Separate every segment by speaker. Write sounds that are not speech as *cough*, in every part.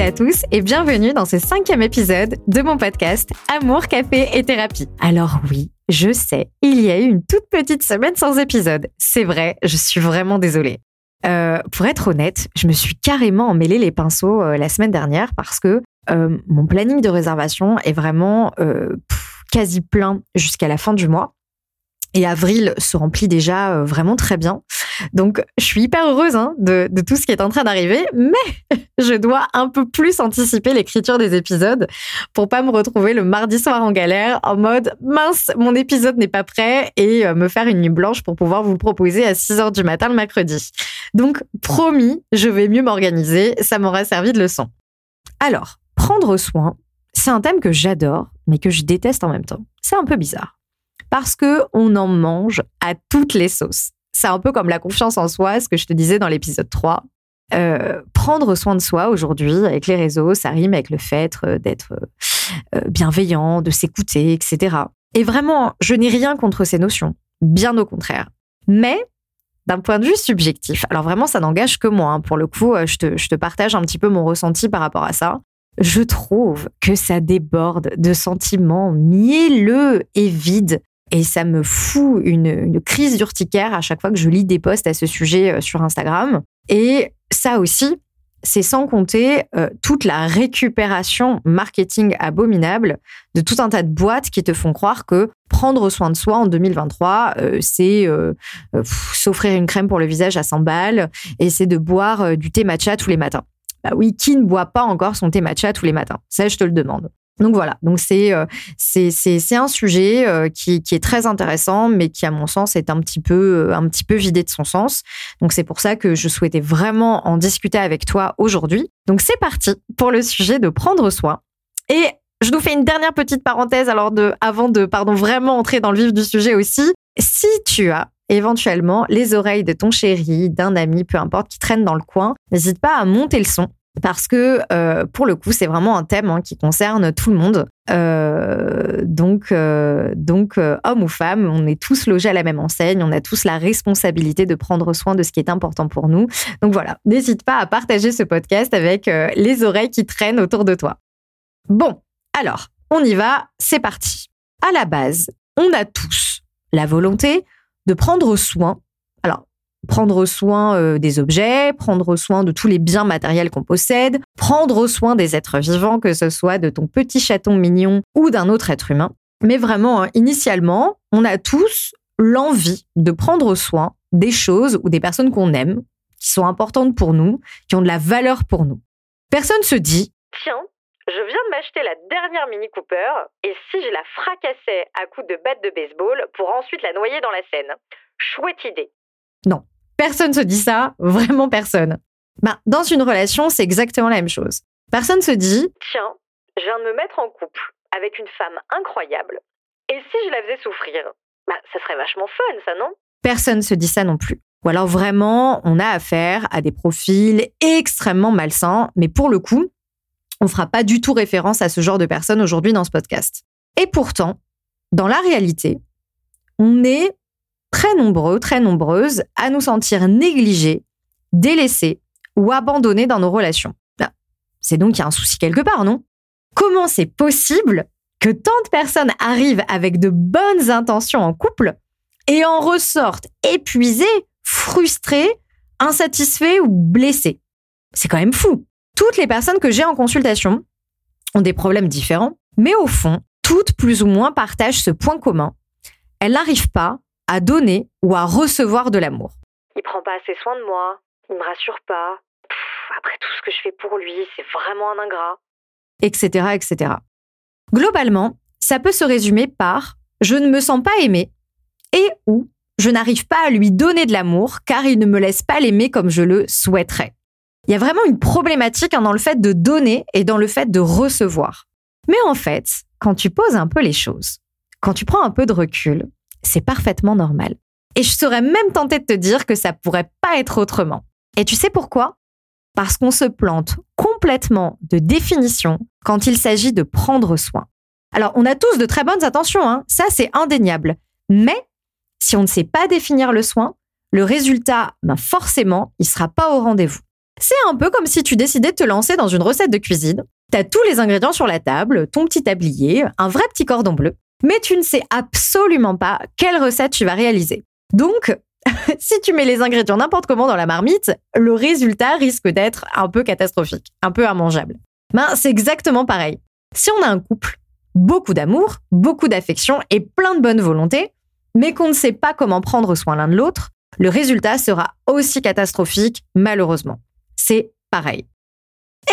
Speaker 1: à tous et bienvenue dans ce cinquième épisode de mon podcast Amour, Café et Thérapie. Alors oui, je sais, il y a eu une toute petite semaine sans épisode. C'est vrai, je suis vraiment désolée. Euh, pour être honnête, je me suis carrément emmêlé les pinceaux euh, la semaine dernière parce que euh, mon planning de réservation est vraiment quasi plein jusqu'à la fin du mois. Et avril se remplit déjà vraiment très bien. Donc, je suis hyper heureuse hein, de, tout ce qui est en train d'arriver, mais *laughs* je dois un peu plus anticiper l'écriture des épisodes pour pas me retrouver le mardi soir en galère en mode mince, mon épisode n'est pas prêt et euh, me faire une nuit blanche pour pouvoir vous proposer à 6 heures du matin le mercredi. Donc, promis, je vais mieux m'organiser, ça m'aura servi de leçon. Alors, prendre soin, c'est un thème que j'adore, mais que je déteste en même temps. C'est un peu bizarre. Parce que on en mange à toutes les sauces c'est un peu comme la confiance en soi, ce que je te disais dans l'épisode 3. Euh, prendre soin de soi aujourd'hui avec les réseaux, ça rime avec le fait euh, d'être euh, bienveillant, de s'écouter, etc. Et vraiment, je n'ai rien contre ces notions, bien au contraire. Mais d'un point de vue subjectif, alors vraiment, ça n'engage que moi. Hein. Pour le coup, je te, je te partage un petit peu mon ressenti par rapport à ça. Je trouve que ça déborde de sentiments mielleux et vides et ça me fout une, crise d'urticaire à chaque fois que je lis des posts à ce sujet euh, sur Instagram. Et ça aussi, c'est sans compter euh, toute la récupération marketing abominable de tout un tas de boîtes qui te font croire que prendre soin de soi en 2023, euh, c'est s'offrir une crème pour le visage à 100 balles et c'est de boire du thé matcha tous les matins. Bah oui, qui ne boit pas encore son thé matcha tous les matins? Ça, je te le demande. Donc voilà, donc c'est euh, un sujet euh, qui, qui est très intéressant, mais qui à mon sens est un petit peu euh, un petit peu vidé de son sens. Donc c'est pour ça que je souhaitais vraiment en discuter avec toi aujourd'hui. Donc c'est parti pour le sujet de prendre soin. Et je nous fais une dernière petite parenthèse alors de avant de pardon vraiment entrer dans le vif du sujet aussi. Si tu as éventuellement les oreilles de ton chéri, d'un ami, peu importe, qui traîne dans le coin, n'hésite pas à monter le son parce que euh, pour le coup, c'est vraiment un thème hein, qui concerne tout le monde. Euh, donc, euh, donc homme ou femme, on est tous logés à la même enseigne, on a tous la responsabilité de prendre soin de ce qui est important pour nous. Donc voilà, n'hésite pas à partager ce podcast avec les oreilles qui traînent autour de toi. Bon, alors, on y va, c'est parti. À la base, on a tous la volonté de prendre soin. Prendre soin euh, des objets, prendre soin de tous les biens matériels qu'on possède, prendre soin des êtres vivants, que ce soit de ton petit chaton mignon ou d'un autre être humain. Mais vraiment, hein, initialement, on a tous l'envie de prendre soin des choses ou des personnes qu'on aime, qui sont importantes pour nous, qui ont de la valeur pour nous. Personne se dit
Speaker 2: Tiens, je viens de m'acheter la dernière Mini Cooper, et si je la fracassais à coups de batte de baseball pour ensuite la noyer dans la Seine? Chouette idée.
Speaker 1: Non, personne se dit ça, vraiment personne. Ben, dans une relation, c'est exactement la même chose. Personne se dit
Speaker 2: Tiens, je viens de me mettre en couple avec une femme incroyable, et si je la faisais souffrir? Ben, ça serait vachement fun, ça, non?
Speaker 1: Personne se dit ça non plus. Ou alors vraiment, on a affaire à des profils extrêmement malsains, mais pour le coup, on fera pas du tout référence à ce genre de personnes aujourd'hui dans ce podcast. Et pourtant, dans la réalité, on est très nombreux, très nombreuses à nous sentir négligés, délaissés ou abandonnés dans nos relations. Ah, c'est donc qu'il y a un souci quelque part, non? Comment c'est possible que tant de personnes arrivent avec de bonnes intentions en couple et en ressortent épuisées, frustrées, insatisfaits ou blessées? C'est quand même fou. Toutes les personnes que j'ai en consultation ont des problèmes différents, mais au fond, toutes plus ou moins partagent ce point commun. Elles n'arrivent pas à donner ou à recevoir de l'amour.
Speaker 2: Il prend pas assez soin de moi, il me rassure pas. après tout ce que je fais pour lui, c'est vraiment un ingrat.
Speaker 1: Etc., etc. Globalement, ça peut se résumer par je ne me sens pas aimé et ou je n'arrive pas à lui donner de l'amour car il ne me laisse pas l'aimer comme je le souhaiterais. Il y a vraiment une problématique hein, dans le fait de donner et dans le fait de recevoir. Mais en fait, quand tu poses un peu les choses, quand tu prends un peu de recul, c'est parfaitement normal. Et je serais même tentée de te dire que ça pourrait pas être autrement. Et tu sais pourquoi? Parce qu'on se plante complètement de définition quand il s'agit de prendre soin. Alors, on a tous de très bonnes intentions, hein ça c'est indéniable. Mais si on ne sait pas définir le soin, le résultat, ben forcément, il sera pas au rendez-vous. C'est un peu comme si tu décidais de te lancer dans une recette de cuisine. T'as tous les ingrédients sur la table, ton petit tablier, un vrai petit cordon bleu, mais tu ne sais absolument pas quelle recette tu vas réaliser. Donc, *laughs* si tu mets les ingrédients n'importe comment dans la marmite, le résultat risque d'être un peu catastrophique, un peu immangeable. Ben, c'est exactement pareil. Si on a un couple, beaucoup d'amour, beaucoup d'affection et plein de bonne volonté, mais qu'on ne sait pas comment prendre soin l'un de l'autre, le résultat sera aussi catastrophique, malheureusement. C'est pareil.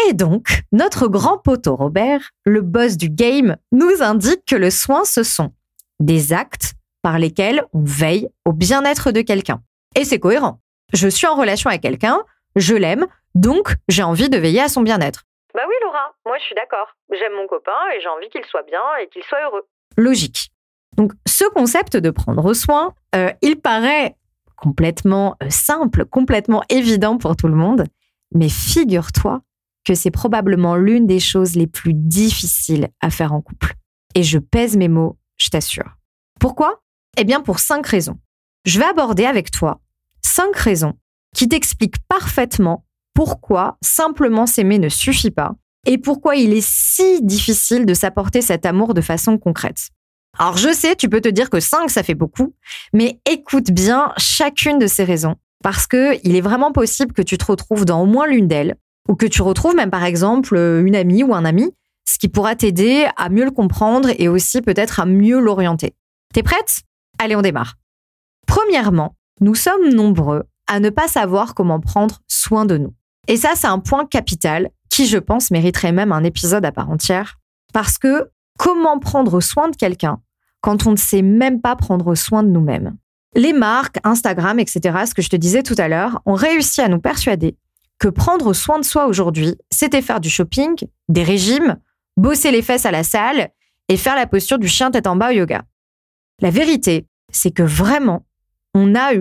Speaker 1: Et donc, notre grand poteau Robert, le boss du game, nous indique que le soin, ce sont des actes par lesquels on veille au bien-être de quelqu'un. Et c'est cohérent. Je suis en relation avec quelqu'un, je l'aime, donc j'ai envie de veiller à son bien-être.
Speaker 2: Bah oui, Laura, moi je suis d'accord. J'aime mon copain et j'ai envie qu'il soit bien et qu'il soit heureux.
Speaker 1: Logique. Donc ce concept de prendre soin, euh, il paraît complètement euh, simple, complètement évident pour tout le monde, mais figure-toi que c'est probablement l'une des choses les plus difficiles à faire en couple. Et je pèse mes mots, je t'assure. Pourquoi? Eh bien pour cinq raisons. Je vais aborder avec toi cinq raisons qui t'expliquent parfaitement pourquoi simplement s'aimer ne suffit pas et pourquoi il est si difficile de s'apporter cet amour de façon concrète. Alors je sais, tu peux te dire que 5 ça fait beaucoup, mais écoute bien chacune de ces raisons parce que il est vraiment possible que tu te retrouves dans au moins l'une d'elles ou que tu retrouves même par exemple une amie ou un ami, ce qui pourra t'aider à mieux le comprendre et aussi peut-être à mieux l'orienter. T'es prête? Allez, on démarre. Premièrement, nous sommes nombreux à ne pas savoir comment prendre soin de nous. Et ça, c'est un point capital qui, je pense, mériterait même un épisode à part entière. Parce que comment prendre soin de quelqu'un quand on ne sait même pas prendre soin de nous-mêmes? Les marques, Instagram, etc., ce que je te disais tout à l'heure, ont réussi à nous persuader que prendre soin de soi aujourd'hui, c'était faire du shopping, des régimes, bosser les fesses à la salle et faire la posture du chien tête en bas au yoga. La vérité, c'est que vraiment, on a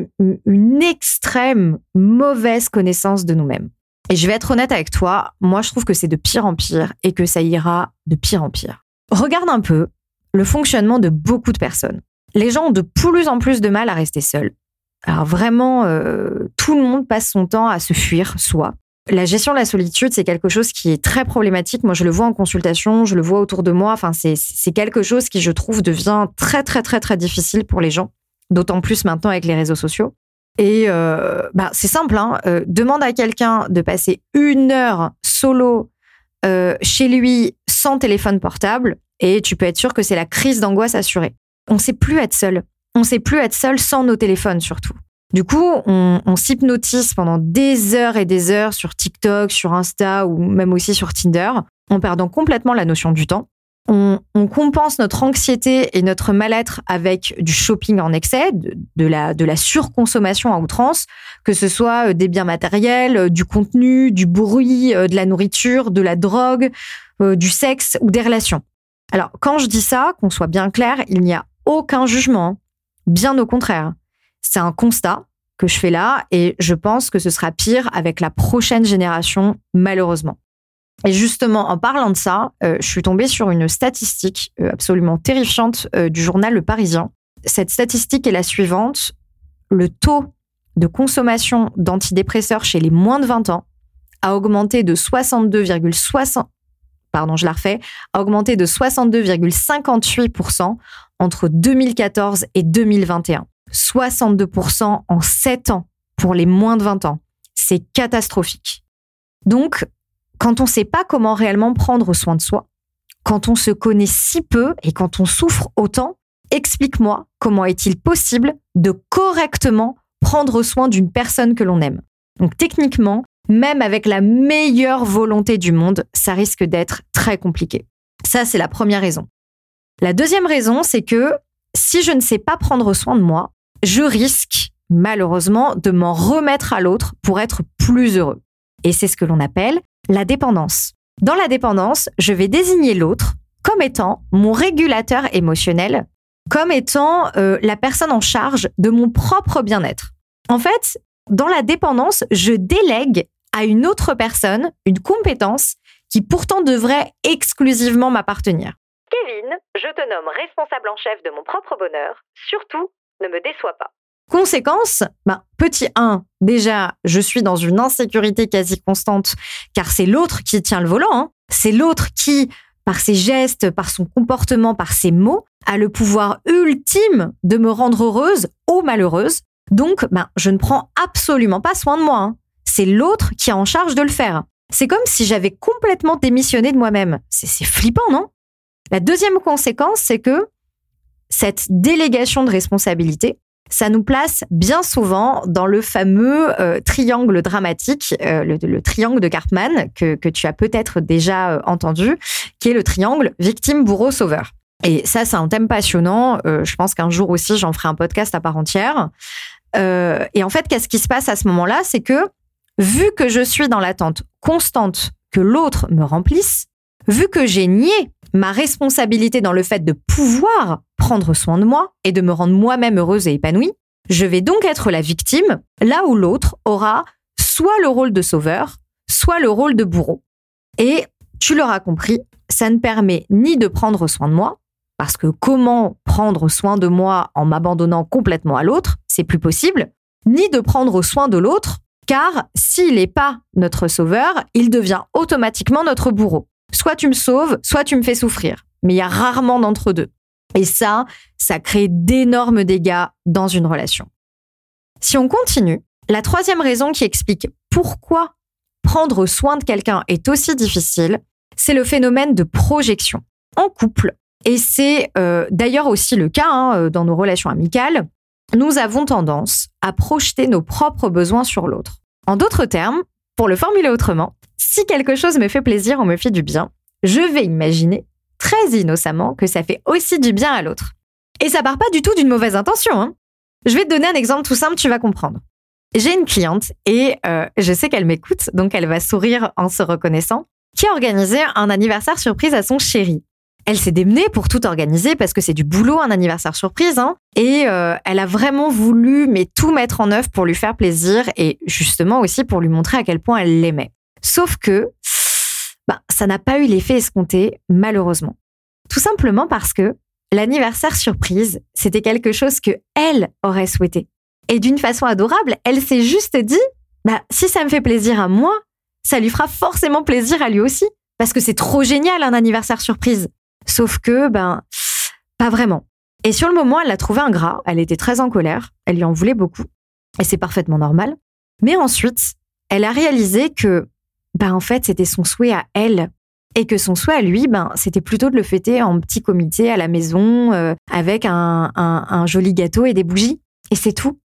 Speaker 1: une extrême mauvaise connaissance de nous-mêmes. Et je vais être honnête avec toi, moi je trouve que c'est de pire en pire et que ça ira de pire en pire. Regarde un peu le fonctionnement de beaucoup de personnes. Les gens ont de plus en plus de mal à rester seuls. Alors vraiment, euh, tout le monde passe son temps à se fuir soi. La gestion de la solitude, c'est quelque chose qui est très problématique. Moi, je le vois en consultation, je le vois autour de moi. Enfin, c'est quelque chose qui, je trouve, devient très, très, très, très difficile pour les gens. D'autant plus maintenant avec les réseaux sociaux. Et euh, bah, c'est simple, hein. Euh, demande à quelqu'un de passer une heure solo euh, chez lui sans téléphone portable et tu peux être sûr que c'est la crise d'angoisse assurée. On sait plus être seul. On sait plus être seul sans nos téléphones surtout. Du coup, on, on s'hypnotise pendant des heures et des heures sur TikTok, sur Insta ou même aussi sur Tinder, en perdant complètement la notion du temps on, compense notre anxiété et notre mal-être avec du shopping en excès, de, la, surconsommation à outrance, que ce soit euh, des biens matériels, euh, du contenu, du bruit, euh, de la nourriture, de la drogue, du sexe ou des relations. Alors, quand je dis ça, qu'on soit bien clair, il n'y a aucun jugement. Bien au contraire. C'est un constat que je fais là et je pense que ce sera pire avec la prochaine génération, malheureusement. Et justement, en parlant de ça, euh, je suis tombée sur une statistique euh, absolument terrifiante euh, du journal Le Parisien. Cette statistique est la suivante. Le taux de consommation d'antidépresseurs chez les moins de 20 ans a augmenté de 62,60 pardon, je la refais, a augmenté de 62,58% entre 2014 et 2021. 62% en 7 ans pour les moins de 20 ans. C'est catastrophique. Donc, quand on ne sait pas comment réellement prendre soin de soi, quand on se connaît si peu et quand on souffre autant, explique-moi comment est-il possible de correctement prendre soin d'une personne que l'on aime. Donc techniquement, même avec la meilleure volonté du monde, ça risque d'être très compliqué. Ça, c'est la première raison. La deuxième raison, c'est que si je ne sais pas prendre soin de moi, je risque malheureusement de m'en remettre à l'autre pour être plus heureux. Et c'est ce que l'on appelle la dépendance. Dans la dépendance, je vais désigner l'autre comme étant mon régulateur émotionnel, comme étant euh, la personne en charge de mon propre bien-être. En fait, dans la dépendance, je délègue à une autre personne une compétence qui pourtant devrait exclusivement m'appartenir.
Speaker 2: Kevin, je te nomme responsable en chef de mon propre bonheur. Surtout, ne me déçois pas.
Speaker 1: Conséquence, ben, petit 1, déjà, je suis dans une insécurité quasi constante, car c'est l'autre qui tient le volant, hein. c'est l'autre qui, par ses gestes, par son comportement, par ses mots, a le pouvoir ultime de me rendre heureuse ou malheureuse. Donc, ben, je ne prends absolument pas soin de moi. Hein. C'est l'autre qui est en charge de le faire. C'est comme si j'avais complètement démissionné de moi-même. C'est flippant, non? La deuxième conséquence, c'est que cette délégation de responsabilité, ça nous place bien souvent dans le fameux euh, triangle dramatique, euh, le, triangle de Cartman, que, tu as peut-être déjà euh, entendu, qui est le triangle victime-bourreau-sauveur. Et ça, c'est un thème passionnant. je pense qu'un jour aussi, j'en ferai un podcast à part entière. et en fait, qu'est-ce qui se passe à ce moment-là? C'est que, vu que je suis dans l'attente constante que l'autre me remplisse, vu que j'ai nié ma responsabilité dans le fait de pouvoir prendre soin de moi et de me rendre moi-même heureuse et épanouie, je vais donc être la victime, là où l'autre aura soit le rôle de sauveur, soit le rôle de bourreau. Et tu l'auras compris, ça ne permet ni de prendre soin de moi, parce que comment prendre soin de moi en m'abandonnant complètement à l'autre, c'est plus possible, ni de prendre soin de l'autre, car s'il n'est pas notre sauveur, il devient automatiquement notre bourreau. Soit tu me sauves, soit tu me fais souffrir. Mais il y a rarement d'entre deux. Et ça, ça crée d'énormes dégâts dans une relation. Si on continue, la troisième raison qui explique pourquoi prendre soin de quelqu'un est aussi difficile, c'est le phénomène de projection en couple. Et c'est euh, d'ailleurs aussi le cas hein, euh, dans nos relations amicales. Nous avons tendance à projeter nos propres besoins sur l'autre. En d'autres termes, pour le formuler autrement, si quelque chose me fait plaisir ou me fait du bien, je vais imaginer très innocemment que ça fait aussi du bien à l'autre. Et ça part pas du tout d'une mauvaise intention. Hein. Je vais te donner un exemple tout simple, tu vas comprendre. J'ai une cliente et euh, je sais qu'elle m'écoute, donc elle va sourire en se reconnaissant, qui a organisé un anniversaire surprise à son chéri. Elle s'est démenée pour tout organiser parce que c'est du boulot un anniversaire surprise, hein, et euh, elle a vraiment voulu mais tout mettre en œuvre pour lui faire plaisir et justement aussi pour lui montrer à quel point elle l'aimait. Sauf que bah, ça n'a pas eu l'effet escompté, malheureusement. Tout simplement parce que l'anniversaire surprise, c'était quelque chose que elle aurait souhaité. Et d'une façon adorable, elle s'est juste dit, bah, si ça me fait plaisir à moi, ça lui fera forcément plaisir à lui aussi. Parce que c'est trop génial un anniversaire surprise. Sauf que, ben, pas vraiment. Et sur le moment, elle l'a trouvé ingrat, elle était très en colère, elle lui en voulait beaucoup. Et c'est parfaitement normal. Mais ensuite, elle a réalisé que ben en fait, c'était son souhait à elle. Et que son souhait à lui, ben, c'était plutôt de le fêter en petit comité à la maison, euh, avec un, joli gâteau et des bougies. Et c'est tout.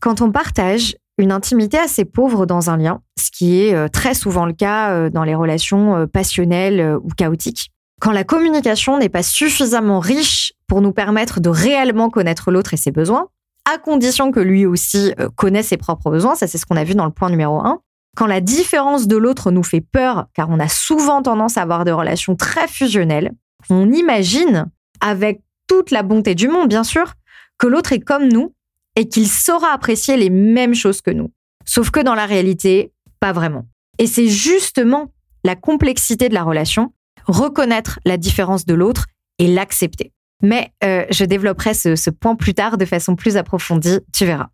Speaker 1: Quand on partage une intimité assez pauvre dans un lien, ce qui est euh, très souvent le cas euh, dans les relations passionnelles ou chaotiques, quand la communication n'est pas suffisamment riche pour nous permettre de réellement connaître l'autre et ses besoins, à condition que lui aussi connaisse ses propres besoins, ça c'est ce qu'on a vu dans le point numéro 1, quand la différence de l'autre nous fait peur, car on a souvent tendance à avoir des relations très fusionnelles, on imagine, avec toute la bonté du monde bien sûr, que l'autre est comme nous et qu'il saura apprécier les mêmes choses que nous. Sauf que dans la réalité, pas vraiment. Et c'est justement la complexité de la relation, reconnaître la différence de l'autre et l'accepter. Mais euh, je développerai ce, ce point plus tard de façon plus approfondie, tu verras.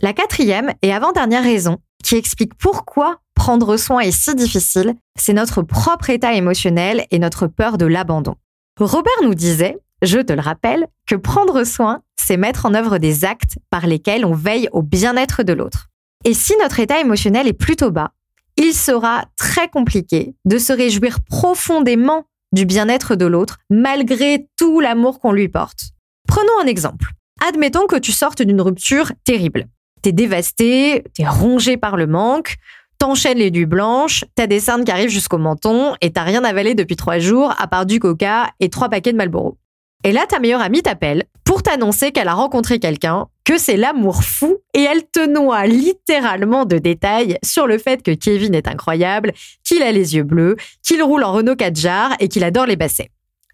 Speaker 1: La quatrième et avant-dernière raison qui explique pourquoi prendre soin est si difficile, c'est notre propre état émotionnel et notre peur de l'abandon. Robert nous disait, je te le rappelle, que prendre soin, c'est mettre en œuvre des actes par lesquels on veille au bien-être de l'autre. Et si notre état émotionnel est plutôt bas, il sera très compliqué de se réjouir profondément du bien-être de l'autre malgré tout l'amour qu'on lui porte. Prenons un exemple. Admettons que tu sortes d'une rupture terrible. T'es dévasté, t'es rongé par le manque, t'enchaînes les nuits blanches, t'as des cernes qui arrivent jusqu'au menton et t'as rien avalé depuis trois jours à part du coca et trois paquets de Malboro. Et là, ta meilleure amie t'appelle pour t'annoncer qu'elle a rencontré quelqu'un, que c'est l'amour fou et elle te noie littéralement de détails sur le fait que Kevin est incroyable, qu'il a les yeux bleus, qu'il roule en Renault 4 jar et qu'il adore les bassets.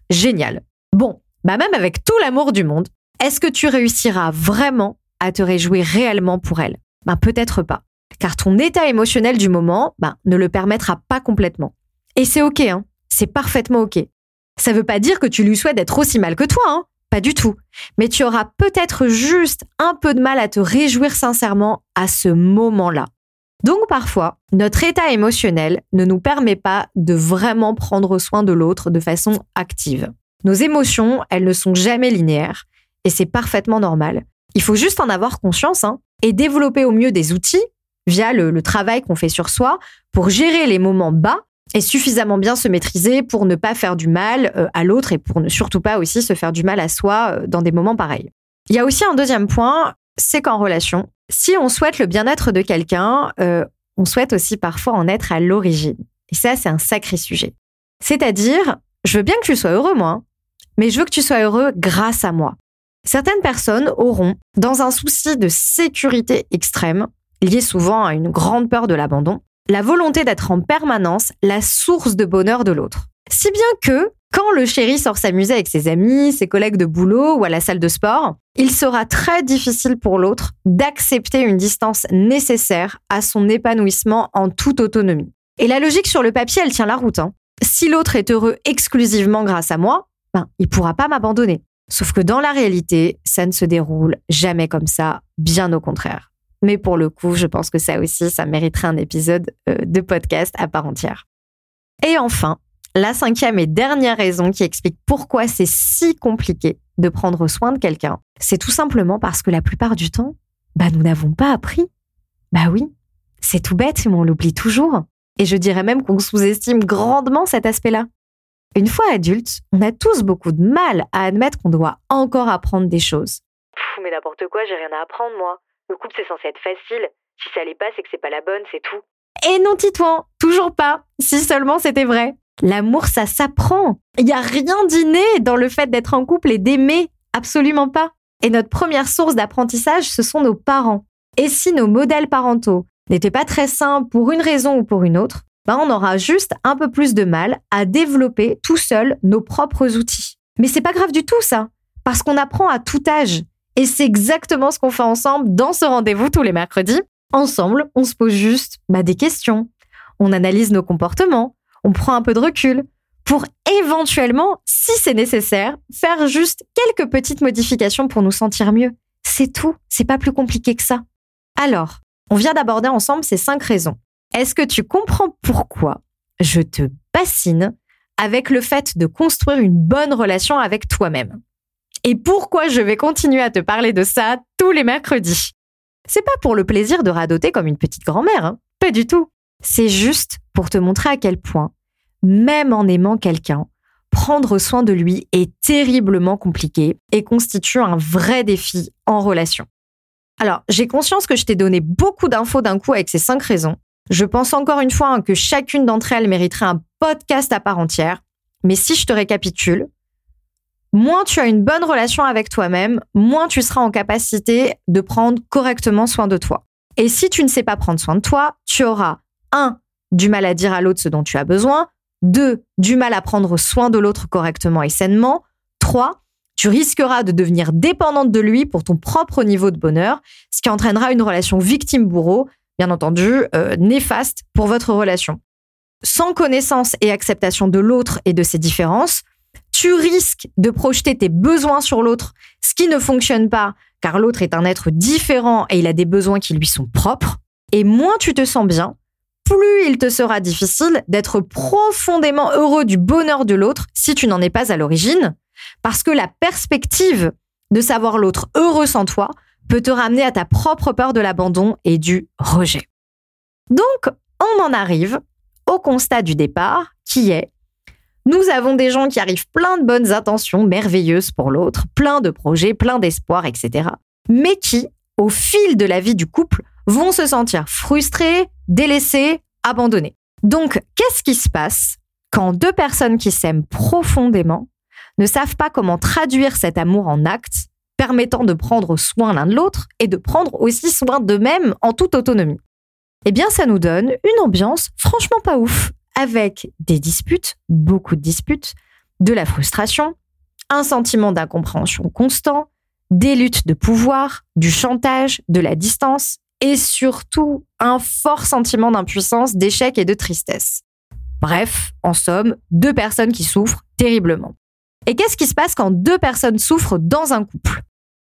Speaker 1: Génial. Bon, bah même avec tout l'amour du monde, est-ce que tu réussiras vraiment à te réjouir réellement pour elle? Ben peut-être pas. Car ton état émotionnel du moment ben, ne le permettra pas complètement. Et c'est ok, hein. c'est parfaitement ok. Ça veut pas dire que tu lui souhaites d'être aussi mal que toi, hein. Pas du tout. Mais tu auras peut-être juste un peu de mal à te réjouir sincèrement à ce moment-là. Donc parfois, notre état émotionnel ne nous permet pas de vraiment prendre soin de l'autre de façon active. Nos émotions, elles ne sont jamais linéaires et c'est parfaitement normal. Il faut juste en avoir conscience hein, et développer au mieux des outils via le, travail qu'on fait sur soi pour gérer les moments bas et suffisamment bien se maîtriser pour ne pas faire du mal euh, à l'autre et pour ne surtout pas aussi se faire du mal à soi euh, dans des moments pareils. Il y a aussi un deuxième point, c'est qu'en relation, si on souhaite le bien-être de quelqu'un, euh, on souhaite aussi parfois en être à l'origine. Et ça, c'est un sacré sujet. C'est-à-dire, je veux bien que tu sois heureux, moi, mais je veux que tu sois heureux grâce à moi. Certaines personnes auront, dans un souci de sécurité extrême, lié souvent à une grande peur de l'abandon, la volonté d'être en permanence la source de bonheur de l'autre. Si bien que, quand le chéri sort s'amuser avec ses amis, ses collègues de boulot ou à la salle de sport, il sera très difficile pour l'autre d'accepter une distance nécessaire à son épanouissement en toute autonomie. Et la logique sur le papier, elle tient la route. Hein. Si l'autre est heureux exclusivement grâce à moi, ben, il pourra pas m'abandonner. Sauf que dans la réalité, ça ne se déroule jamais comme ça, bien au contraire. Mais pour le coup, je pense que ça aussi, ça mériterait un épisode euh, de podcast à part entière. Et enfin, la cinquième et dernière raison qui explique pourquoi c'est si compliqué de prendre soin de quelqu'un, c'est tout simplement parce que la plupart du temps, bah, nous n'avons pas appris. Bah oui, c'est tout bête, mais on l'oublie toujours. Et je dirais même qu'on sous-estime grandement cet aspect-là. Une fois adulte, on a tous beaucoup de mal à admettre qu'on doit encore apprendre des choses.
Speaker 2: Mais n'importe quoi, j'ai rien à apprendre moi. Le couple c'est censé être facile. Si ça l'est pas, c'est que c'est pas la bonne, c'est tout.
Speaker 1: Et non, Titouan, toujours pas. Si seulement c'était vrai. L'amour, ça s'apprend. Il n'y a rien d'inné dans le fait d'être en couple et d'aimer. Absolument pas. Et notre première source d'apprentissage, ce sont nos parents. Et si nos modèles parentaux n'étaient pas très sains pour une raison ou pour une autre, ben on aura juste un peu plus de mal à développer tout seul nos propres outils. Mais c'est pas grave du tout ça, parce qu'on apprend à tout âge. Et c'est exactement ce qu'on fait ensemble dans ce rendez-vous tous les mercredis. Ensemble, on se pose juste bah, des questions. On analyse nos comportements. On prend un peu de recul pour éventuellement, si c'est nécessaire, faire juste quelques petites modifications pour nous sentir mieux. C'est tout. C'est pas plus compliqué que ça. Alors, on vient d'aborder ensemble ces cinq raisons. Est-ce que tu comprends pourquoi je te bassine avec le fait de construire une bonne relation avec toi-même? Et pourquoi je vais continuer à te parler de ça tous les mercredis? C'est pas pour le plaisir de radoter comme une petite grand-mère, hein. pas du tout. C'est juste pour te montrer à quel point, même en aimant quelqu'un, prendre soin de lui est terriblement compliqué et constitue un vrai défi en relation. Alors, j'ai conscience que je t'ai donné beaucoup d'infos d'un coup avec ces cinq raisons. Je pense encore une fois hein, que chacune d'entre elles mériterait un podcast à part entière. Mais si je te récapitule, moins tu as une bonne relation avec toi-même, moins tu seras en capacité de prendre correctement soin de toi. Et si tu ne sais pas prendre soin de toi, tu auras 1. du mal à dire à l'autre ce dont tu as besoin, 2. du mal à prendre soin de l'autre correctement et sainement, 3. tu risqueras de devenir dépendante de lui pour ton propre niveau de bonheur, ce qui entraînera une relation victime-bourreau, bien entendu, euh, néfaste pour votre relation. Sans connaissance et acceptation de l'autre et de ses différences, tu risques de projeter tes besoins sur l'autre, ce qui ne fonctionne pas, car l'autre est un être différent et il a des besoins qui lui sont propres. Et moins tu te sens bien, plus il te sera difficile d'être profondément heureux du bonheur de l'autre si tu n'en es pas à l'origine, parce que la perspective de savoir l'autre heureux sans toi peut te ramener à ta propre peur de l'abandon et du rejet. Donc, on en arrive au constat du départ qui est nous avons des gens qui arrivent plein de bonnes intentions merveilleuses pour l'autre, plein de projets, plein d'espoir, etc. Mais qui, au fil de la vie du couple, vont se sentir frustrés, délaissés, abandonnés. Donc, qu'est-ce qui se passe quand deux personnes qui s'aiment profondément ne savent pas comment traduire cet amour en actes permettant de prendre soin l'un de l'autre et de prendre aussi soin d'eux-mêmes en toute autonomie? Eh bien, ça nous donne une ambiance franchement pas ouf avec des disputes, beaucoup de disputes, de la frustration, un sentiment d'incompréhension constant, des luttes de pouvoir, du chantage, de la distance et surtout un fort sentiment d'impuissance, d'échec et de tristesse. Bref, en somme, deux personnes qui souffrent terriblement. Et qu'est-ce qui se passe quand deux personnes souffrent dans un couple?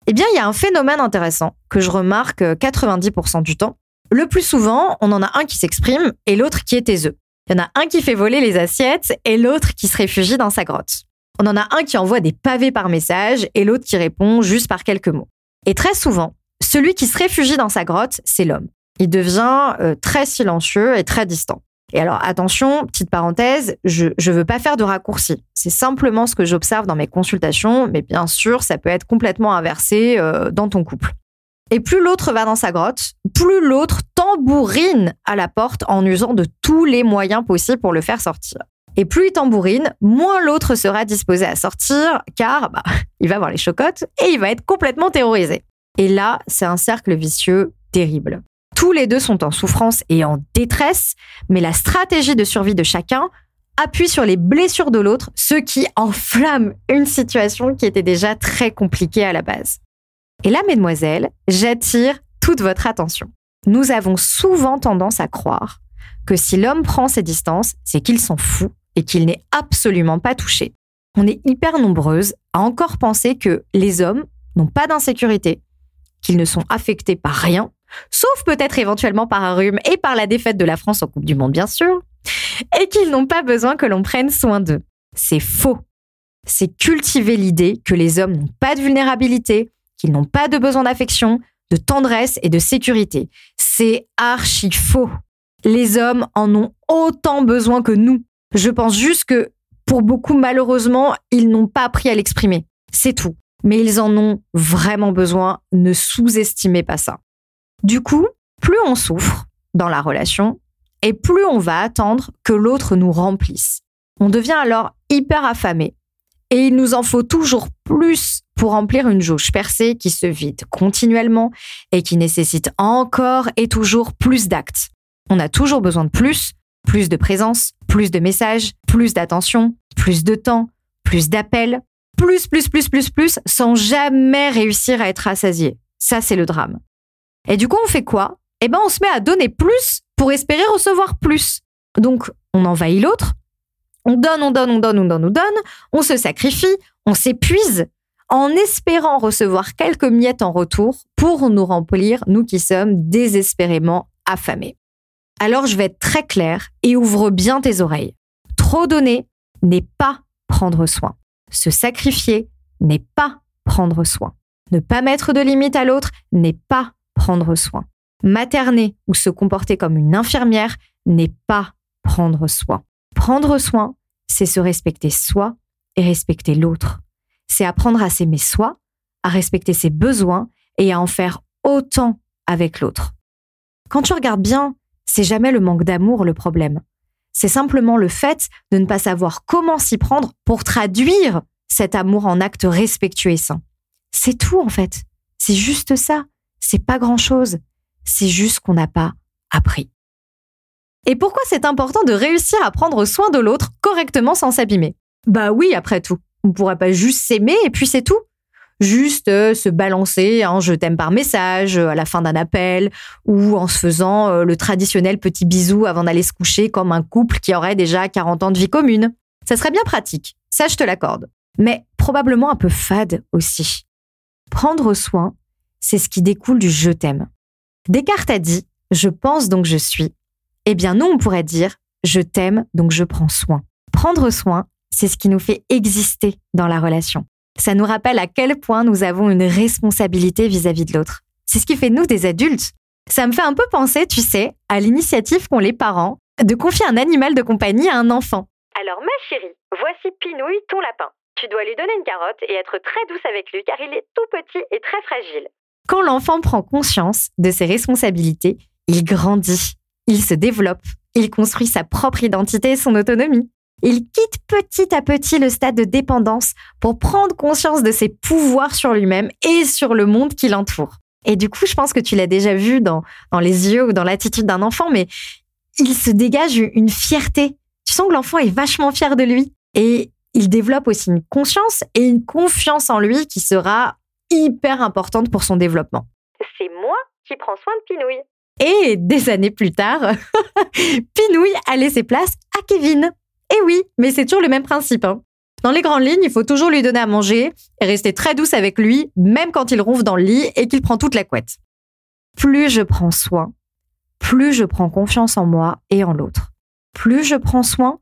Speaker 1: Eh bien, il y a un phénomène intéressant que je remarque 90% du temps. Le plus souvent, on en a un qui s'exprime et l'autre qui est taiseux. Il y en a un qui fait voler les assiettes et l'autre qui se réfugie dans sa grotte. On en a un qui envoie des pavés par message et l'autre qui répond juste par quelques mots. Et très souvent, celui qui se réfugie dans sa grotte, c'est l'homme. Il devient euh, très silencieux et très distant. Et alors attention, petite parenthèse, je ne veux pas faire de raccourci. C'est simplement ce que j'observe dans mes consultations, mais bien sûr, ça peut être complètement inversé euh, dans ton couple. Et plus l'autre va dans sa grotte, plus l'autre tambourine à la porte en usant de tous les moyens possibles pour le faire sortir. Et plus il tambourine, moins l'autre sera disposé à sortir, car bah, *laughs* il va voir les chocottes et il va être complètement terrorisé. Et là, c'est un cercle vicieux terrible. Tous les deux sont en souffrance et en détresse, mais la stratégie de survie de chacun appuie sur les blessures de l'autre, ce qui enflamme une situation qui était déjà très compliquée à la base. Et là, mesdemoiselles, j'attire toute votre attention. Nous avons souvent tendance à croire que si l'homme prend ses distances, c'est qu'il s'en fout et qu'il n'est absolument pas touché. On est hyper nombreuses à encore penser que les hommes n'ont pas d'insécurité, qu'ils ne sont affectés par rien, sauf peut-être éventuellement par un rhume et par la défaite de la France en Coupe du Monde, bien sûr, et qu'ils n'ont pas besoin que l'on prenne soin d'eux. C'est faux. C'est cultiver l'idée que les hommes n'ont pas de vulnérabilité, qu'ils n'ont pas de besoin d'affection, de tendresse et de sécurité. C'est archi faux. Les hommes en ont autant besoin que nous. Je pense juste que pour beaucoup, malheureusement, ils n'ont pas appris à l'exprimer. C'est tout. Mais ils en ont vraiment besoin. Ne sous-estimez pas ça. Du coup, plus on souffre dans la relation, et plus on va attendre que l'autre nous remplisse. On devient alors hyper affamé. Et il nous en faut toujours plus pour remplir une jauge percée qui se vide continuellement et qui nécessite encore et toujours plus d'actes. On a toujours besoin de plus, plus de présence, plus de messages, plus d'attention, plus de temps, plus d'appels, plus, plus, plus, plus, plus, sans jamais réussir à être rassasié. Ça, c'est le drame. Et du coup, on fait quoi? Eh ben, on se met à donner plus pour espérer recevoir plus. Donc, on envahit l'autre, on donne, on donne, on donne, on donne, on donne, on se sacrifie, on s'épuise en espérant recevoir quelques miettes en retour pour nous remplir, nous qui sommes désespérément affamés. Alors je vais être très claire et ouvre bien tes oreilles. Trop donner n'est pas prendre soin. Se sacrifier n'est pas prendre soin. Ne pas mettre de limite à l'autre n'est pas prendre soin. Materner ou se comporter comme une infirmière n'est pas prendre soin. Prendre soin, c'est se respecter soi et respecter l'autre. C'est apprendre à s'aimer soi, à respecter ses besoins et à en faire autant avec l'autre. Quand tu regardes bien, c'est jamais le manque d'amour le problème. C'est simplement le fait de ne pas savoir comment s'y prendre pour traduire cet amour en actes respectueux et sains. C'est tout en fait. C'est juste ça. C'est pas grand chose. C'est juste qu'on n'a pas appris. Et pourquoi c'est important de réussir à prendre soin de l'autre correctement sans s'abîmer? Bah oui, après tout. On ne pourrait pas juste s'aimer et puis c'est tout. Juste euh, se balancer un je t'aime par message euh, à la fin d'un appel ou en se faisant euh, le traditionnel petit bisou avant d'aller se coucher comme un couple qui aurait déjà 40 ans de vie commune. Ça serait bien pratique, ça je te l'accorde. Mais probablement un peu fade aussi. Prendre soin, c'est ce qui découle du je t'aime. Descartes a dit je pense donc je suis eh bien, nous, on pourrait dire je t'aime, donc je prends soin. Prendre soin, c'est ce qui nous fait exister dans la relation. Ça nous rappelle à quel point nous avons une responsabilité vis-à-vis de l'autre. C'est ce qui fait nous des adultes. Ça me fait un peu penser, tu sais, à l'initiative qu'ont les parents de confier un animal de compagnie à un enfant.
Speaker 2: Alors ma chérie, voici Pinouille, ton lapin. Tu dois lui donner une carotte et être très douce avec lui car il est tout petit et très fragile.
Speaker 1: Quand l'enfant prend conscience de ses responsabilités, il grandit il se développe, il construit sa propre identité et son autonomie. Il quitte petit à petit le stade de dépendance pour prendre conscience de ses pouvoirs sur lui-même et sur le monde qui l'entoure. Et du coup, je pense que tu l'as déjà vu dans, dans les yeux ou dans l'attitude d'un enfant, mais il se dégage une fierté. Tu sens que l'enfant est vachement fier de lui. Et il développe aussi une conscience et une confiance en lui qui sera hyper importante pour son développement.
Speaker 2: C'est moi qui prends soin de Pinouille.
Speaker 1: Et des années plus tard, *laughs* Pinouille a laissé place à Kevin. Et oui, mais c'est toujours le même principe. Hein. Dans les grandes lignes, il faut toujours lui donner à manger et rester très douce avec lui, même quand il ronfle dans le lit et qu'il prend toute la couette. Plus je prends soin, plus je prends confiance en moi et en l'autre. Plus je prends soin,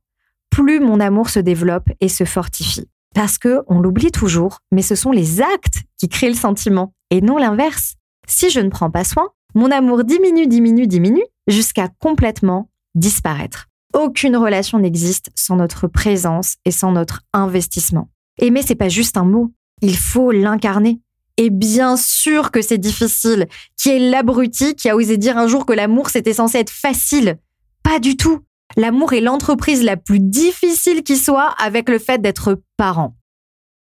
Speaker 1: plus mon amour se développe et se fortifie. Parce que, on l'oublie toujours, mais ce sont les actes qui créent le sentiment et non l'inverse. Si je ne prends pas soin, mon amour diminue, diminue, diminue jusqu'à complètement disparaître. Aucune relation n'existe sans notre présence et sans notre investissement. Aimer, c'est pas juste un mot. Il faut l'incarner. Et bien sûr que c'est difficile. Qui est l'abruti qui a osé dire un jour que l'amour c'était censé être facile? Pas du tout. L'amour est l'entreprise la plus difficile qui soit avec le fait d'être parent.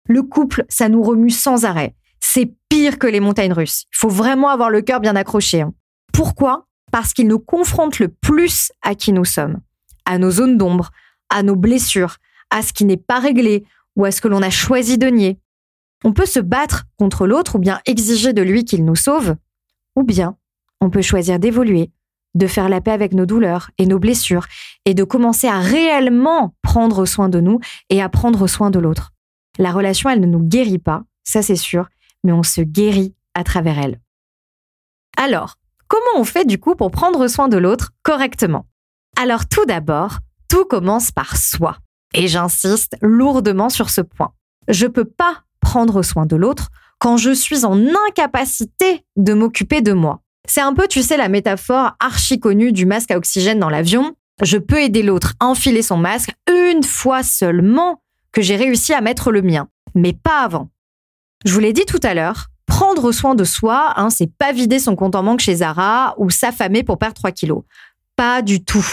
Speaker 1: Le couple, ça nous remue sans arrêt. C'est pire que les montagnes russes. Il faut vraiment avoir le cœur bien accroché. Hein. Pourquoi? Parce qu'il nous confronte le plus à qui nous sommes, à nos zones d'ombre, à nos blessures, à ce qui n'est pas réglé ou à ce que l'on a choisi de nier. On peut se battre contre l'autre ou bien exiger de lui qu'il nous sauve, ou bien on peut choisir d'évoluer, de faire la paix avec nos douleurs et nos blessures et de commencer à réellement prendre soin de nous et à prendre soin de l'autre. La relation, elle ne nous guérit pas, ça c'est sûr, mais on se guérit à travers elle. Alors, comment on fait du coup pour prendre soin de l'autre correctement? Alors tout d'abord, tout commence par soi. Et j'insiste lourdement sur ce point. Je ne peux pas prendre soin de l'autre quand je suis en incapacité de m'occuper de moi. C'est un peu, tu sais, la métaphore archi connue du masque à oxygène dans l'avion. Je peux aider l'autre à enfiler son masque une fois seulement que j'ai réussi à mettre le mien, mais pas avant. Je vous l'ai dit tout à l'heure, prendre soin de soi, hein, c'est pas vider son compte en banque chez Zara ou s'affamer pour perdre 3 kilos. Pas du tout.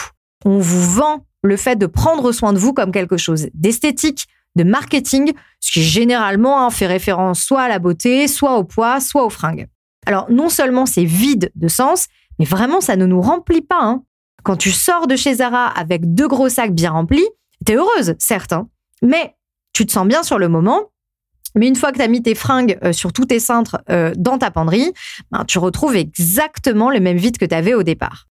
Speaker 1: On vous vend le fait de prendre soin de vous comme quelque chose d'esthétique, de marketing, ce qui généralement hein, fait référence soit à la beauté, soit au poids, soit aux fringues. Alors non seulement c'est vide de sens, mais vraiment ça ne nous remplit pas. Hein. Quand tu sors de chez Zara avec deux gros sacs bien remplis, t'es heureuse, certes, mais tu te sens bien sur le moment. Mais une fois que tu as mis tes fringues euh, sur tous tes cintres euh, dans ta penderie, ben, tu retrouves exactement le même vide que tu avais au départ.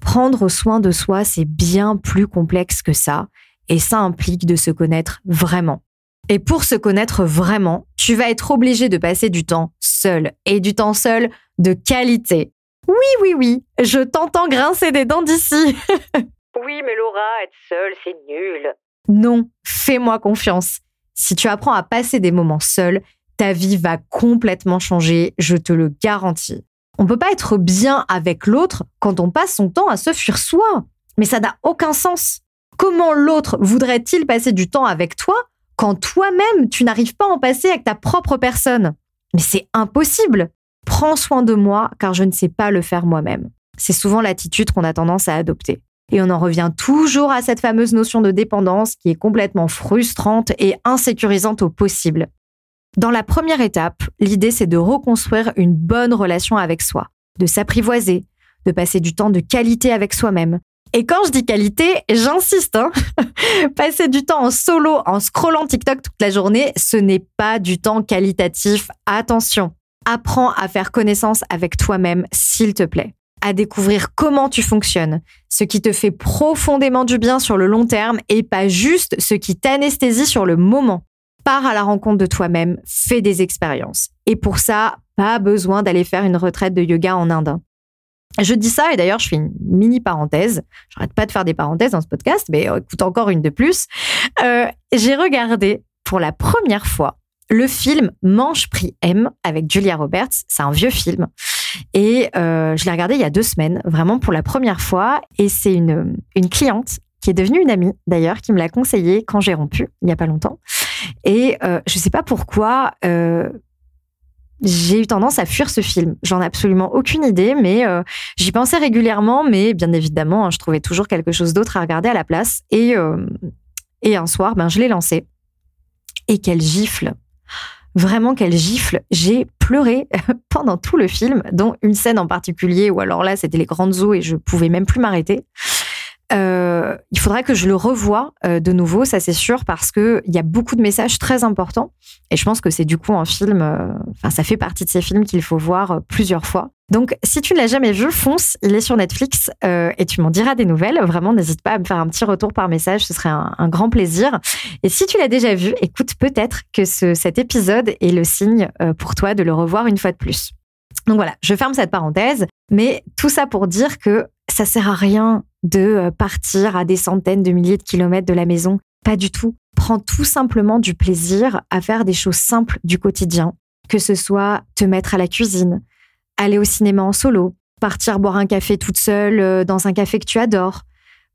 Speaker 1: Prendre soin de soi, c'est bien plus complexe que ça, et ça implique de se connaître vraiment. Et pour se connaître vraiment, tu vas être obligé de passer du temps seul et du temps seul de qualité. Oui, oui, oui, je t'entends grincer des dents d'ici. *laughs*
Speaker 2: oui, mais Laura, être seule, c'est nul.
Speaker 1: Non, fais-moi confiance. Si tu apprends à passer des moments seuls, ta vie va complètement changer, je te le garantis. On peut pas être bien avec l'autre quand on passe son temps à se fuir soi. Mais ça n'a aucun sens. Comment l'autre voudrait-il passer du temps avec toi quand toi-même, tu n'arrives pas à en passer avec ta propre personne? Mais c'est impossible. Prends soin de moi car je ne sais pas le faire moi-même. C'est souvent l'attitude qu'on a tendance à adopter. Et on en revient toujours à cette fameuse notion de dépendance qui est complètement frustrante et insécurisante au possible. Dans la première étape, l'idée c'est de reconstruire une bonne relation avec soi, de s'apprivoiser, de passer du temps de qualité avec soi-même, et quand je dis qualité, j'insiste, hein. *laughs* passer du temps en solo, en scrollant TikTok toute la journée, ce n'est pas du temps qualitatif. Attention, apprends à faire connaissance avec toi-même, s'il te plaît, à découvrir comment tu fonctionnes, ce qui te fait profondément du bien sur le long terme et pas juste ce qui t'anesthésie sur le moment. Pars à la rencontre de toi-même, fais des expériences. Et pour ça, pas besoin d'aller faire une retraite de yoga en Inde. Je dis ça, et d'ailleurs, je fais une mini parenthèse. J'arrête pas de faire des parenthèses dans ce podcast, mais euh, écoute encore une de plus. Euh, j'ai regardé pour la première fois le film Manche Prix M avec Julia Roberts. C'est un vieux film. Et euh, je l'ai regardé il y a deux semaines, vraiment pour la première fois. Et c'est une, une cliente qui est devenue une amie, d'ailleurs, qui me l'a conseillé quand j'ai rompu, il n'y a pas longtemps. Et euh, je ne sais pas pourquoi, euh, j'ai eu tendance à fuir ce film. J'en ai absolument aucune idée, mais j'y pensais régulièrement, mais bien évidemment, hein, je trouvais toujours quelque chose d'autre à regarder à la place. Et, et un soir, ben, je l'ai lancé. Et quelle gifle Vraiment, quelle gifle J'ai pleuré *laughs* pendant tout le film, dont une scène en particulier, où alors là, c'était les grandes eaux et je pouvais même plus m'arrêter. Euh, il faudrait que je le revoie euh, de nouveau, ça c'est sûr, parce que il y a beaucoup de messages très importants. Et je pense que c'est du coup un film, euh, enfin ça fait partie de ces films qu'il faut voir plusieurs fois. Donc si tu ne l'as jamais vu, fonce, il est sur Netflix et tu m'en diras des nouvelles. Vraiment, n'hésite pas à me faire un petit retour par message, ce serait un, un grand plaisir. Et si tu l'as déjà vu, écoute, peut-être que ce, cet épisode est le signe pour toi de le revoir une fois de plus. Donc voilà, je ferme cette parenthèse, mais tout ça pour dire que ça sert à rien de euh, partir à des centaines de milliers de kilomètres de la maison. Pas du tout. Prends tout simplement du plaisir à faire des choses simples du quotidien, que ce soit te mettre à la cuisine, aller au cinéma en solo, partir boire un café toute seule euh, dans un café que tu adores,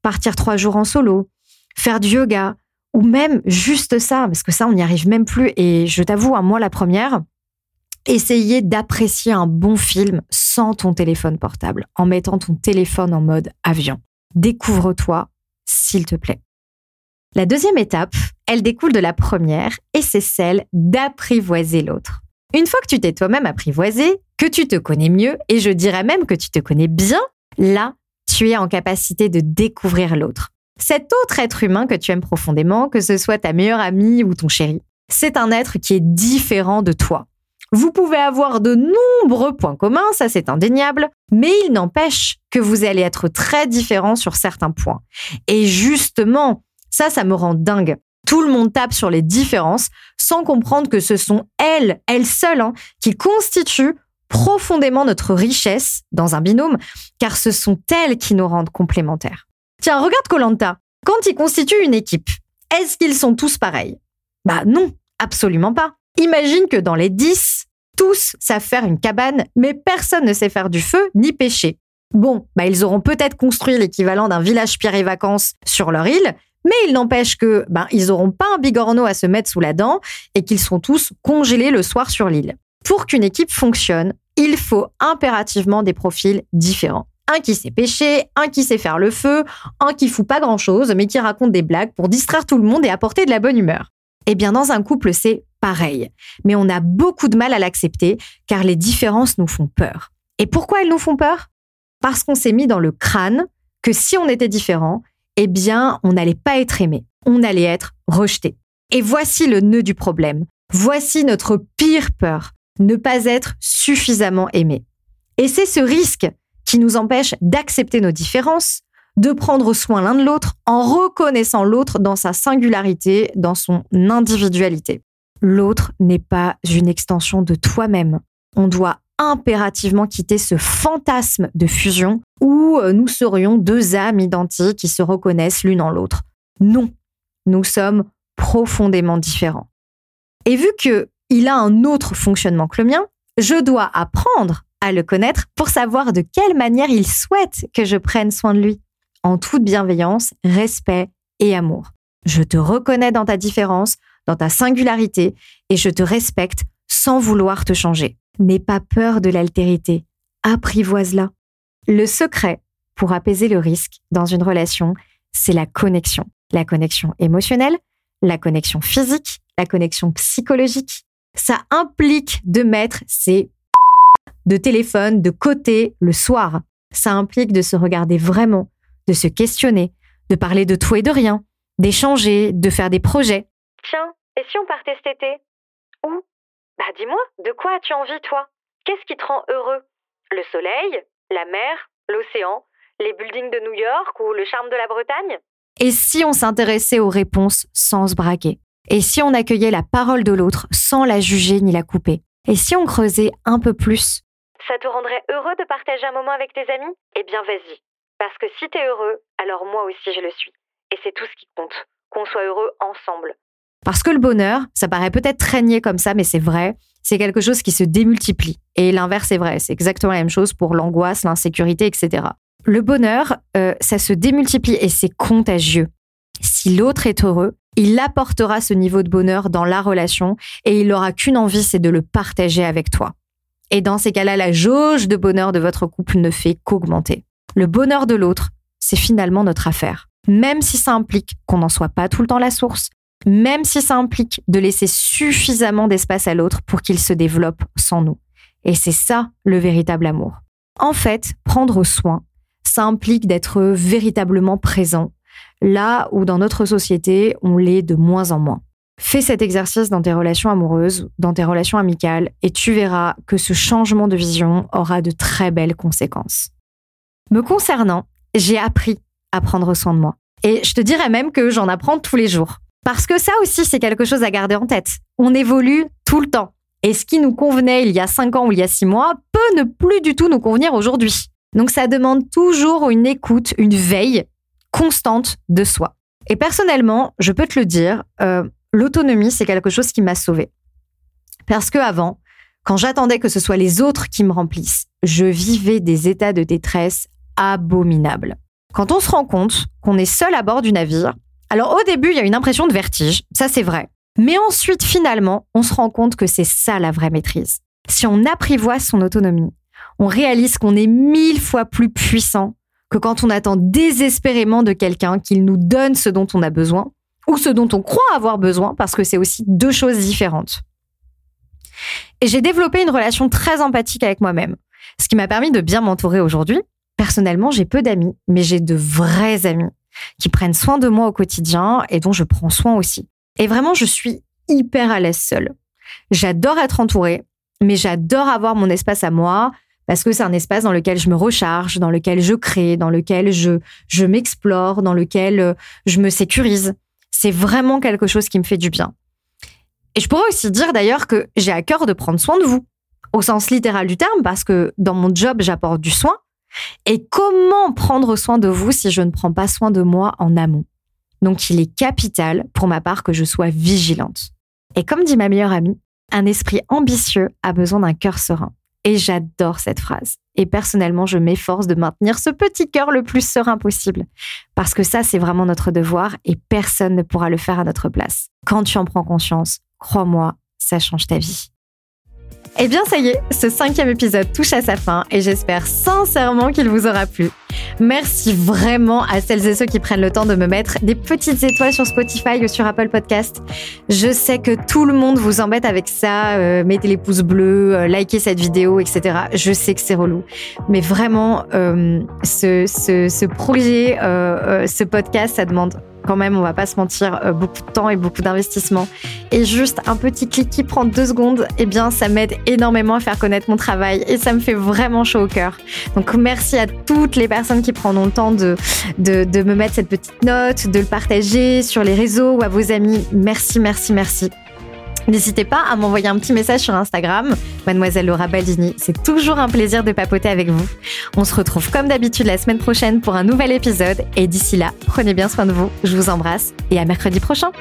Speaker 1: partir trois jours en solo, faire du yoga, ou même juste ça, parce que ça, on n'y arrive même plus. Et je t'avoue, à moi, la première, essayer d'apprécier un bon film sans ton téléphone portable, en mettant ton téléphone en mode avion. Découvre-toi, s'il te plaît. La deuxième étape, elle découle de la première et c'est celle d'apprivoiser l'autre. Une fois que tu t'es toi-même apprivoisé, que tu te connais mieux et je dirais même que tu te connais bien, là, tu es en capacité de découvrir l'autre. Cet autre être humain que tu aimes profondément, que ce soit ta meilleure amie ou ton chéri, c'est un être qui est différent de toi, vous pouvez avoir de nombreux points communs, ça c'est indéniable, mais il n'empêche que vous allez être très différents sur certains points. Et justement, ça, ça me rend dingue. Tout le monde tape sur les différences sans comprendre que ce sont elles, elles seules, hein, qui constituent profondément notre richesse dans un binôme, car ce sont elles qui nous rendent complémentaires. Tiens, regarde Colanta. Quand ils constituent une équipe, est-ce qu'ils sont tous pareils? Bah non, absolument pas. Imagine que dans les 10, tous savent faire une cabane, mais personne ne sait faire du feu ni pêcher. Bon, bah ils auront peut-être construit l'équivalent d'un village pierre et vacances sur leur île, mais il n'empêche que ben ils auront pas un bigorneau à se mettre sous la dent et qu'ils sont tous congelés le soir sur l'île. Pour qu'une équipe fonctionne, il faut impérativement des profils différents. Un qui sait pêcher, un qui sait faire le feu, un qui fout pas grand chose mais qui raconte des blagues pour distraire tout le monde et apporter de la bonne humeur. Eh bien, dans un couple, c'est Mais on a beaucoup de mal à l'accepter car les différences nous font peur. Et pourquoi elles nous font peur? Parce qu'on s'est mis dans le crâne que si on était différent, eh bien, on n'allait pas être aimé. On allait être rejeté. Et voici le nœud du problème. Voici notre pire peur. Ne pas être suffisamment aimé. Et c'est ce risque qui nous empêche d'accepter nos différences, de prendre soin l'un de l'autre en reconnaissant l'autre dans sa singularité, dans son individualité. L'autre n'est pas une extension de toi-même. On doit impérativement quitter ce fantasme de fusion où euh, nous serions deux âmes identiques qui se reconnaissent l'une en l'autre. Non, nous sommes profondément différents. Et vu que il a un autre fonctionnement que le mien, je dois apprendre à le connaître pour savoir de quelle manière il souhaite que je prenne soin de lui en toute bienveillance, respect et amour. Je te reconnais dans ta différence, dans ta singularité, et je te respecte sans vouloir te changer. N'aie pas peur de l'altérité, apprivoise-la. Le secret pour apaiser le risque dans une relation, c'est la connexion. La connexion émotionnelle, la connexion physique, la connexion psychologique. Ça implique de mettre ses *laughs* de téléphone de côté le soir. Ça implique de se regarder vraiment, de se questionner, de parler de tout et de rien, d'échanger, de faire des projets.
Speaker 2: Tiens, et si on partait cet été? Où? Bah dis-moi, de quoi as-tu envie toi? Qu'est-ce qui te rend heureux? Le soleil? La mer? L'océan? Les buildings de New York ou le charme de la Bretagne?
Speaker 1: Et si on s'intéressait aux réponses sans se braquer? Et si on accueillait la parole de l'autre sans la juger ni la couper? Et si on creusait un peu plus?
Speaker 2: Ça te rendrait heureux de partager un moment avec tes amis? Eh bien vas-y, parce que si t'es heureux, alors moi aussi je le suis. Et c'est tout ce qui compte, qu'on soit heureux ensemble.
Speaker 1: Parce que le bonheur, ça paraît peut-être traîner comme ça, mais c'est vrai, c'est quelque chose qui se démultiplie. Et l'inverse est vrai, c'est exactement la même chose pour l'angoisse, l'insécurité, etc. Le bonheur, euh, ça se démultiplie et c'est contagieux. Si l'autre est heureux, il apportera ce niveau de bonheur dans la relation et il n'aura qu'une envie, c'est de le partager avec toi. Et dans ces cas-là, la jauge de bonheur de votre couple ne fait qu'augmenter. Le bonheur de l'autre, c'est finalement notre affaire. Même si ça implique qu'on n'en soit pas tout le temps la source, même si ça implique de laisser suffisamment d'espace à l'autre pour qu'il se développe sans nous. Et c'est ça le véritable amour. En fait, prendre soin, ça implique d'être véritablement présent, là où dans notre société, on l'est de moins en moins. Fais cet exercice dans tes relations amoureuses, dans tes relations amicales, et tu verras que ce changement de vision aura de très belles conséquences. Me concernant, j'ai appris à prendre soin de moi. Et je te dirais même que j'en apprends tous les jours. Parce que ça aussi, c'est quelque chose à garder en tête. On évolue tout le temps. Et ce qui nous convenait il y a cinq ans ou il y a six mois peut ne plus du tout nous convenir aujourd'hui. Donc ça demande toujours une écoute, une veille constante de soi. Et personnellement, je peux te le dire, euh, l'autonomie, c'est quelque chose qui m'a sauvée. Parce que avant, quand j'attendais que ce soit les autres qui me remplissent, je vivais des états de détresse abominables. Quand on se rend compte qu'on est seul à bord du navire, alors au début, il y a une impression de vertige, ça c'est vrai. Mais ensuite, finalement, on se rend compte que c'est ça la vraie maîtrise. Si on apprivoise son autonomie, on réalise qu'on est mille fois plus puissant que quand on attend désespérément de quelqu'un qu'il nous donne ce dont on a besoin ou ce dont on croit avoir besoin, parce que c'est aussi deux choses différentes. Et j'ai développé une relation très empathique avec moi-même, ce qui m'a permis de bien m'entourer aujourd'hui. Personnellement, j'ai peu d'amis, mais j'ai de vrais amis qui prennent soin de moi au quotidien et dont je prends soin aussi. Et vraiment, je suis hyper à l'aise seule. J'adore être entourée, mais j'adore avoir mon espace à moi parce que c'est un espace dans lequel je me recharge, dans lequel je crée, dans lequel je, je m'explore, dans lequel euh, je me sécurise. C'est vraiment quelque chose qui me fait du bien. Et je pourrais aussi dire d'ailleurs que j'ai à cœur de prendre soin de vous, au sens littéral du terme, parce que dans mon job, j'apporte du soin. Et comment prendre soin de vous si je ne prends pas soin de moi en amont? Donc il est capital pour ma part que je sois vigilante. Et comme dit ma meilleure amie, un esprit ambitieux a besoin d'un cœur serein. Et j'adore cette phrase. Et personnellement, je m'efforce de maintenir ce petit cœur le plus serein possible. Parce que ça, c'est vraiment notre devoir et personne ne pourra le faire à notre place. Quand tu en prends conscience, crois-moi, ça change ta vie. Eh bien, ça y est, ce cinquième épisode touche à sa fin et j'espère sincèrement qu'il vous aura plu. Merci vraiment à celles et ceux qui prennent le temps de me mettre des petites étoiles sur Spotify ou sur Apple Podcast. Je sais que tout le monde vous embête avec ça. Euh, mettez les pouces bleus, euh, likez cette vidéo, etc. Je sais que c'est relou. Mais vraiment, euh, ce, ce, ce, projet, ce podcast, ça demande quand même, on va pas se mentir, euh, beaucoup de temps et beaucoup d'investissement. Et juste un petit clic qui prend deux secondes, eh bien, ça m'aide énormément à faire connaître mon travail et ça me fait vraiment chaud au cœur. Donc, merci à toutes les personnes qui prendront le temps de, de, de me mettre cette petite note, de le partager sur les réseaux ou à vos amis. Merci, merci, merci. N'hésitez pas à m'envoyer un petit message sur Instagram, mademoiselle Laura Baldini. C'est toujours un plaisir de papoter avec vous. On se retrouve comme d'habitude la semaine prochaine pour un nouvel épisode. Et d'ici là, prenez bien soin de vous. Je vous embrasse et à mercredi prochain.